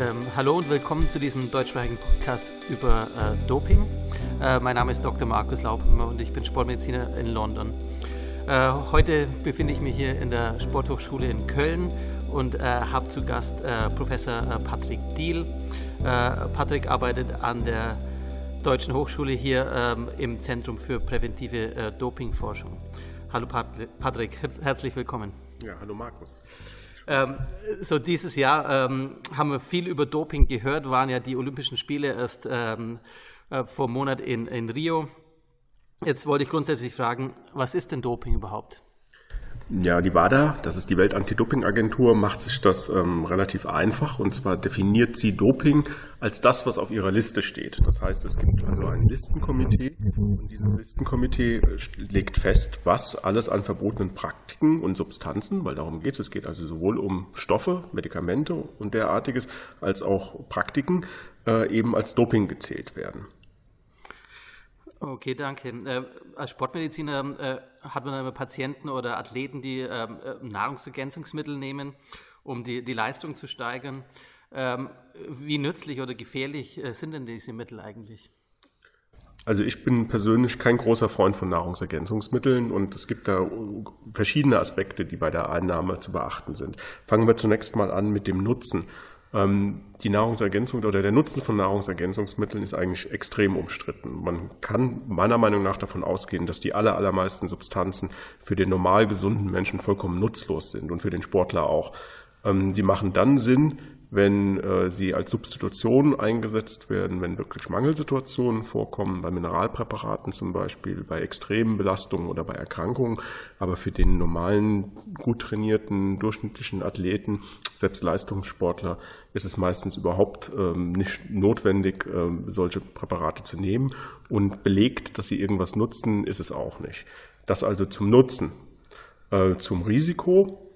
Ähm, hallo und willkommen zu diesem deutschsprachigen Podcast über äh, Doping. Äh, mein Name ist Dr. Markus Laubhammer und ich bin Sportmediziner in London. Äh, heute befinde ich mich hier in der Sporthochschule in Köln und äh, habe zu Gast äh, Professor äh, Patrick Diehl. Patrick arbeitet an der Deutschen Hochschule hier ähm, im Zentrum für präventive Dopingforschung. Hallo Patrick, herzlich willkommen. Ja, hallo Markus. Ähm, so dieses Jahr ähm, haben wir viel über Doping gehört, waren ja die Olympischen Spiele erst ähm, äh, vor einem Monat in, in Rio. Jetzt wollte ich grundsätzlich fragen, was ist denn Doping überhaupt? Ja, die WADA, das ist die Weltantidopingagentur, macht sich das ähm, relativ einfach. Und zwar definiert sie Doping als das, was auf ihrer Liste steht. Das heißt, es gibt also ein Listenkomitee und dieses Listenkomitee äh, legt fest, was alles an verbotenen Praktiken und Substanzen, weil darum geht es, es geht also sowohl um Stoffe, Medikamente und derartiges, als auch Praktiken äh, eben als Doping gezählt werden. Okay, danke. Äh, als Sportmediziner äh, hat man immer Patienten oder Athleten, die ähm, äh, Nahrungsergänzungsmittel nehmen, um die, die Leistung zu steigern. Ähm, wie nützlich oder gefährlich äh, sind denn diese Mittel eigentlich? Also ich bin persönlich kein großer Freund von Nahrungsergänzungsmitteln und es gibt da verschiedene Aspekte, die bei der Einnahme zu beachten sind. Fangen wir zunächst mal an mit dem Nutzen. Ähm, die Nahrungsergänzung oder der Nutzen von Nahrungsergänzungsmitteln ist eigentlich extrem umstritten. Man kann meiner Meinung nach davon ausgehen, dass die aller, allermeisten Substanzen für den normal gesunden Menschen vollkommen nutzlos sind und für den Sportler auch. Ähm, sie machen dann Sinn, wenn äh, sie als Substitution eingesetzt werden, wenn wirklich Mangelsituationen vorkommen, bei Mineralpräparaten zum Beispiel, bei extremen Belastungen oder bei Erkrankungen. Aber für den normalen, gut trainierten, durchschnittlichen Athleten, selbst Leistungssportler, ist es meistens überhaupt ähm, nicht notwendig, äh, solche Präparate zu nehmen. Und belegt, dass sie irgendwas nutzen, ist es auch nicht. Das also zum Nutzen. Äh, zum Risiko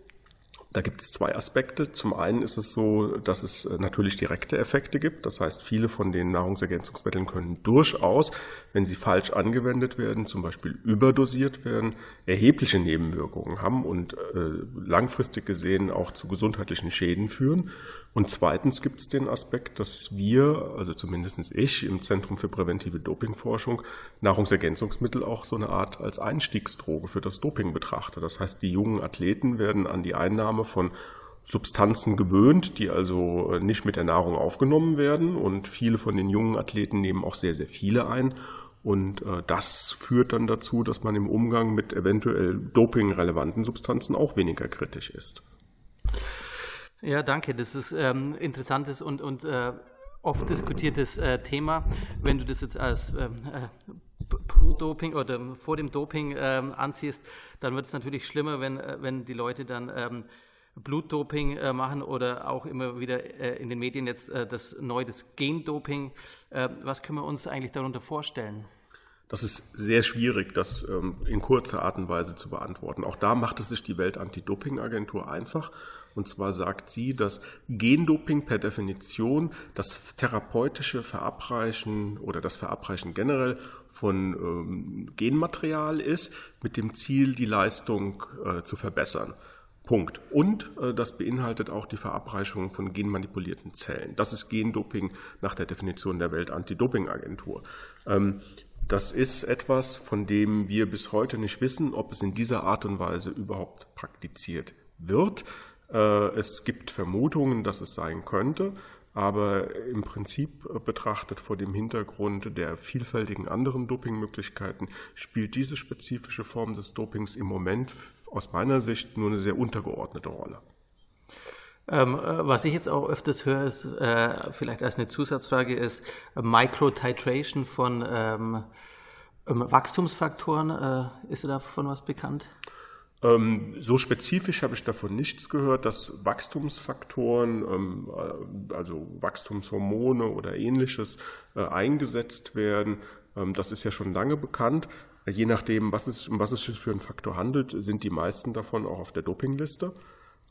da gibt es zwei Aspekte. Zum einen ist es so, dass es äh, natürlich direkte Effekte gibt. Das heißt, viele von den Nahrungsergänzungsmitteln können durchaus, wenn sie falsch angewendet werden, zum Beispiel überdosiert werden, erhebliche Nebenwirkungen haben und äh, langfristig gesehen auch zu gesundheitlichen Schäden führen. Und zweitens gibt es den Aspekt, dass wir, also zumindest ich im Zentrum für präventive Dopingforschung, Nahrungsergänzungsmittel auch so eine Art als Einstiegsdroge für das Doping betrachten. Das heißt, die jungen Athleten werden an die Einnahme von Substanzen gewöhnt, die also äh, nicht mit der Nahrung aufgenommen werden. Und viele von den jungen Athleten nehmen auch sehr, sehr viele ein. Und äh, das führt dann dazu, dass man im Umgang mit eventuell dopingrelevanten Substanzen auch weniger kritisch ist. Ja, danke. Das ist ähm, interessantes und, und äh, oft diskutiertes äh, Thema. Wenn du das jetzt als ähm, äh, Pro-Doping oder vor dem Doping ähm, ansiehst, dann wird es natürlich schlimmer, wenn, wenn die Leute dann ähm, Blutdoping äh, machen oder auch immer wieder äh, in den Medien jetzt äh, das neue das Gendoping. Äh, was können wir uns eigentlich darunter vorstellen? Das ist sehr schwierig, das ähm, in kurzer Art und Weise zu beantworten. Auch da macht es sich die Welt-Anti-Doping-Agentur einfach. Und zwar sagt sie, dass Gendoping per Definition das therapeutische Verabreichen oder das Verabreichen generell von ähm, Genmaterial ist, mit dem Ziel, die Leistung äh, zu verbessern. Punkt. Und äh, das beinhaltet auch die Verabreichung von genmanipulierten Zellen. Das ist Gendoping nach der Definition der Welt-Anti-Doping-Agentur. Ähm, das ist etwas, von dem wir bis heute nicht wissen, ob es in dieser Art und Weise überhaupt praktiziert wird. Äh, es gibt Vermutungen, dass es sein könnte. Aber im Prinzip betrachtet vor dem Hintergrund der vielfältigen anderen Dopingmöglichkeiten spielt diese spezifische Form des Dopings im Moment aus meiner Sicht nur eine sehr untergeordnete Rolle. Ähm, äh, was ich jetzt auch öfters höre, ist äh, vielleicht als eine Zusatzfrage, ist äh, Microtitration von ähm, ähm, Wachstumsfaktoren. Äh, ist davon was bekannt? Ähm, so spezifisch habe ich davon nichts gehört, dass Wachstumsfaktoren, ähm, äh, also Wachstumshormone oder ähnliches äh, eingesetzt werden. Ähm, das ist ja schon lange bekannt. Je nachdem, was es, um was es für einen Faktor handelt, sind die meisten davon auch auf der Dopingliste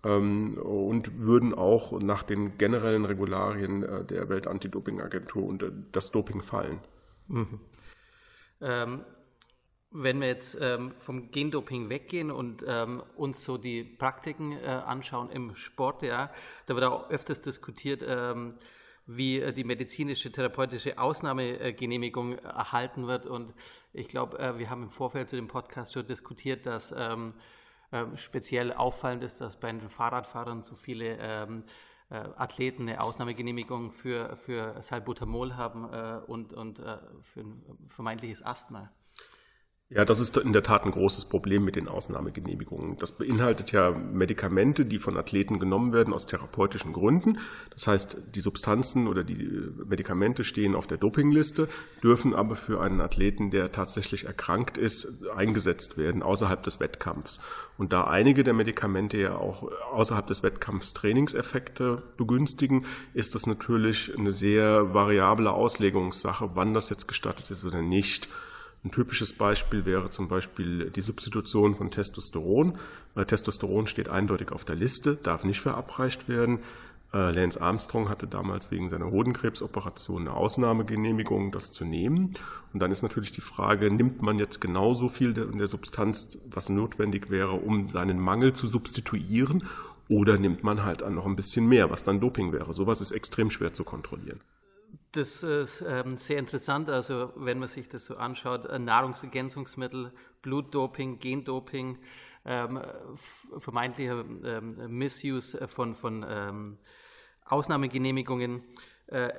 und würden auch nach den generellen Regularien äh, der Weltantidopingagentur unter das Doping fallen. Mhm. Ähm, wenn wir jetzt ähm, vom Gendoping weggehen und ähm, uns so die Praktiken äh, anschauen im Sport, ja, da wird auch öfters diskutiert, ähm, wie äh, die medizinische therapeutische Ausnahmegenehmigung erhalten wird. Und ich glaube, äh, wir haben im Vorfeld zu dem Podcast schon diskutiert, dass äh, speziell auffallend ist, dass bei den Fahrradfahrern so viele ähm, äh, Athleten eine Ausnahmegenehmigung für, für Salbutamol haben äh, und, und für ein vermeintliches Asthma. Ja, das ist in der Tat ein großes Problem mit den Ausnahmegenehmigungen. Das beinhaltet ja Medikamente, die von Athleten genommen werden aus therapeutischen Gründen. Das heißt, die Substanzen oder die Medikamente stehen auf der Dopingliste, dürfen aber für einen Athleten, der tatsächlich erkrankt ist, eingesetzt werden außerhalb des Wettkampfs. Und da einige der Medikamente ja auch außerhalb des Wettkampfs Trainingseffekte begünstigen, ist das natürlich eine sehr variable Auslegungssache, wann das jetzt gestattet ist oder nicht. Ein typisches Beispiel wäre zum Beispiel die Substitution von Testosteron. Testosteron steht eindeutig auf der Liste, darf nicht verabreicht werden. Äh, Lance Armstrong hatte damals wegen seiner Hodenkrebsoperation eine Ausnahmegenehmigung, das zu nehmen. Und dann ist natürlich die Frage, nimmt man jetzt genauso viel der, der Substanz, was notwendig wäre, um seinen Mangel zu substituieren, oder nimmt man halt noch ein bisschen mehr, was dann Doping wäre. Sowas ist extrem schwer zu kontrollieren. Das ist ähm, sehr interessant. Also wenn man sich das so anschaut, äh, Nahrungsergänzungsmittel, Blutdoping, Gendoping, ähm, vermeintlicher ähm, Missuse von, von ähm, Ausnahmegenehmigungen. Äh,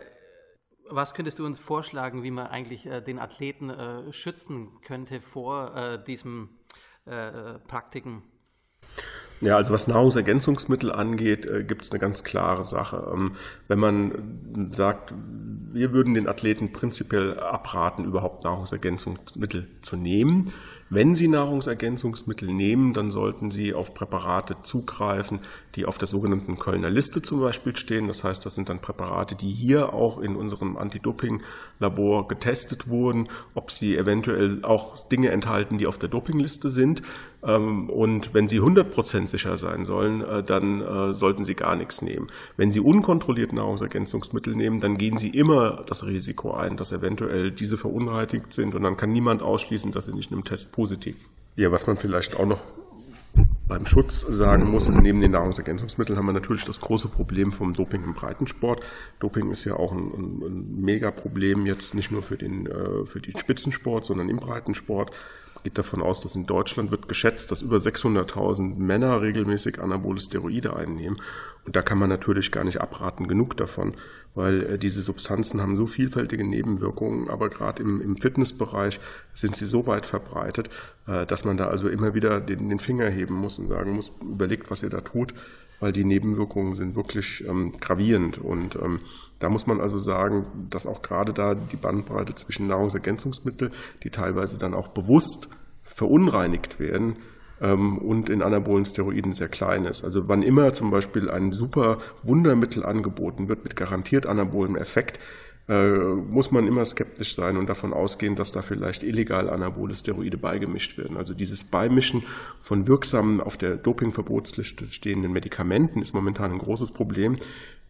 was könntest du uns vorschlagen, wie man eigentlich äh, den Athleten äh, schützen könnte vor äh, diesen äh, Praktiken? Ja, also was Nahrungsergänzungsmittel angeht, äh, gibt es eine ganz klare Sache. Ähm, wenn man sagt, wir würden den Athleten prinzipiell abraten, überhaupt Nahrungsergänzungsmittel zu nehmen. Wenn sie Nahrungsergänzungsmittel nehmen, dann sollten sie auf Präparate zugreifen, die auf der sogenannten Kölner Liste zum Beispiel stehen. Das heißt, das sind dann Präparate, die hier auch in unserem Anti-Doping-Labor getestet wurden, ob sie eventuell auch Dinge enthalten, die auf der Dopingliste sind. Ähm, und wenn sie 100% sicher sein sollen, äh, dann äh, sollten sie gar nichts nehmen. Wenn sie unkontrolliert Nahrungsergänzungsmittel nehmen, dann gehen sie immer das Risiko ein, dass eventuell diese verunreinigt sind und dann kann niemand ausschließen, dass sie nicht in einem Test positiv. Ja, was man vielleicht auch noch beim Schutz sagen muss, ist neben den Nahrungsergänzungsmitteln haben wir natürlich das große Problem vom Doping im Breitensport. Doping ist ja auch ein, ein, ein Mega-Problem jetzt nicht nur für den, äh, für den Spitzensport, sondern im Breitensport geht davon aus, dass in Deutschland wird geschätzt, dass über 600.000 Männer regelmäßig anabole Steroide einnehmen. Und da kann man natürlich gar nicht abraten genug davon, weil äh, diese Substanzen haben so vielfältige Nebenwirkungen, aber gerade im, im Fitnessbereich sind sie so weit verbreitet, äh, dass man da also immer wieder den, den Finger heben muss und sagen muss, überlegt, was ihr da tut, weil die Nebenwirkungen sind wirklich ähm, gravierend. Und ähm, da muss man also sagen, dass auch gerade da die Bandbreite zwischen Nahrungsergänzungsmitteln, die teilweise dann auch bewusst verunreinigt werden, ähm, und in anabolen Steroiden sehr klein ist. Also wann immer zum Beispiel ein super Wundermittel angeboten wird mit garantiert anabolem Effekt, äh, muss man immer skeptisch sein und davon ausgehen, dass da vielleicht illegal anabole Steroide beigemischt werden. Also dieses Beimischen von wirksamen auf der Dopingverbotsliste stehenden Medikamenten ist momentan ein großes Problem,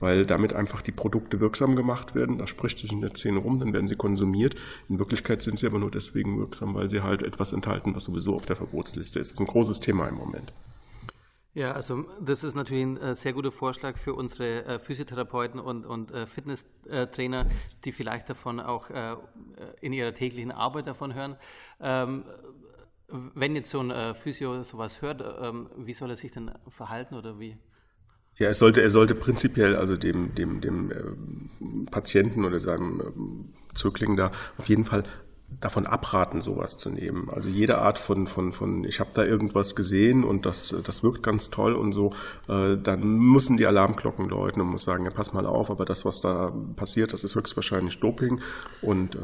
weil damit einfach die Produkte wirksam gemacht werden. Da spricht sich in der Szene rum, dann werden sie konsumiert. In Wirklichkeit sind sie aber nur deswegen wirksam, weil sie halt etwas enthalten, was sowieso auf der Verbotsliste ist. Das ist ein großes Thema im Moment. Ja, also das ist natürlich ein äh, sehr guter Vorschlag für unsere äh, Physiotherapeuten und, und äh, Fitnesstrainer, die vielleicht davon auch in ihrer täglichen Arbeit davon hören. Ähm, wenn jetzt so ein Physio sowas hört, ähm, wie soll er sich denn verhalten oder wie? Ja, er sollte, er sollte prinzipiell also dem, dem, dem äh, Patienten oder seinem äh, Zögling da auf jeden Fall davon abraten, sowas zu nehmen. Also jede Art von, von, von ich habe da irgendwas gesehen und das, das wirkt ganz toll und so, äh, dann müssen die Alarmglocken läuten und muss sagen, ja, pass mal auf, aber das, was da passiert, das ist höchstwahrscheinlich Doping und äh,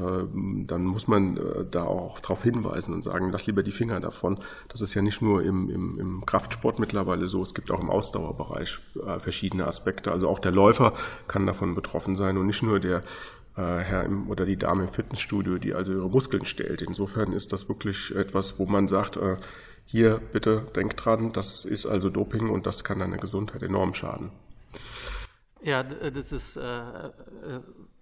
dann muss man äh, da auch darauf hinweisen und sagen, lass lieber die Finger davon. Das ist ja nicht nur im, im, im Kraftsport mittlerweile so, es gibt auch im Ausdauerbereich verschiedene Aspekte. Also auch der Läufer kann davon betroffen sein und nicht nur der Herr im, oder die Dame im Fitnessstudio, die also ihre Muskeln stellt. Insofern ist das wirklich etwas, wo man sagt, äh, hier bitte denkt dran, das ist also Doping und das kann deiner Gesundheit enorm schaden. Ja, das ist äh,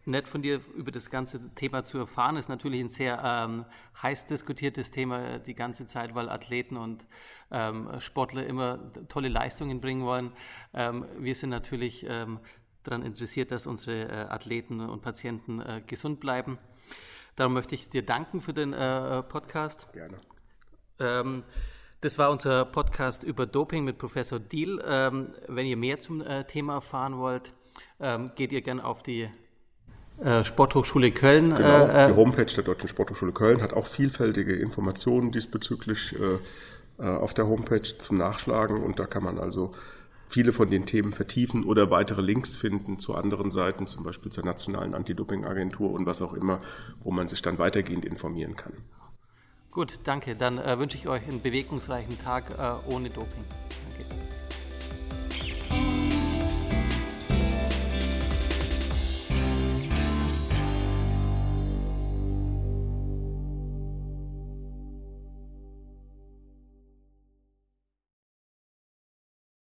nett von dir über das ganze Thema zu erfahren. Ist natürlich ein sehr ähm, heiß diskutiertes Thema die ganze Zeit, weil Athleten und ähm, Sportler immer tolle Leistungen bringen wollen. Ähm, wir sind natürlich ähm, daran interessiert, dass unsere äh, Athleten und Patienten äh, gesund bleiben. Darum möchte ich dir danken für den äh, Podcast. Gerne. Ähm, das war unser Podcast über Doping mit Professor Deal. Ähm, wenn ihr mehr zum äh, Thema erfahren wollt, ähm, geht ihr gerne auf die äh, Sporthochschule Köln. Genau, äh, die Homepage der Deutschen Sporthochschule Köln hat auch vielfältige Informationen diesbezüglich auf der Homepage zum Nachschlagen und da kann man also viele von den Themen vertiefen oder weitere Links finden zu anderen Seiten, zum Beispiel zur Nationalen Anti-Doping-Agentur und was auch immer, wo man sich dann weitergehend informieren kann. Gut, danke. Dann äh, wünsche ich euch einen bewegungsreichen Tag äh, ohne Doping. Danke.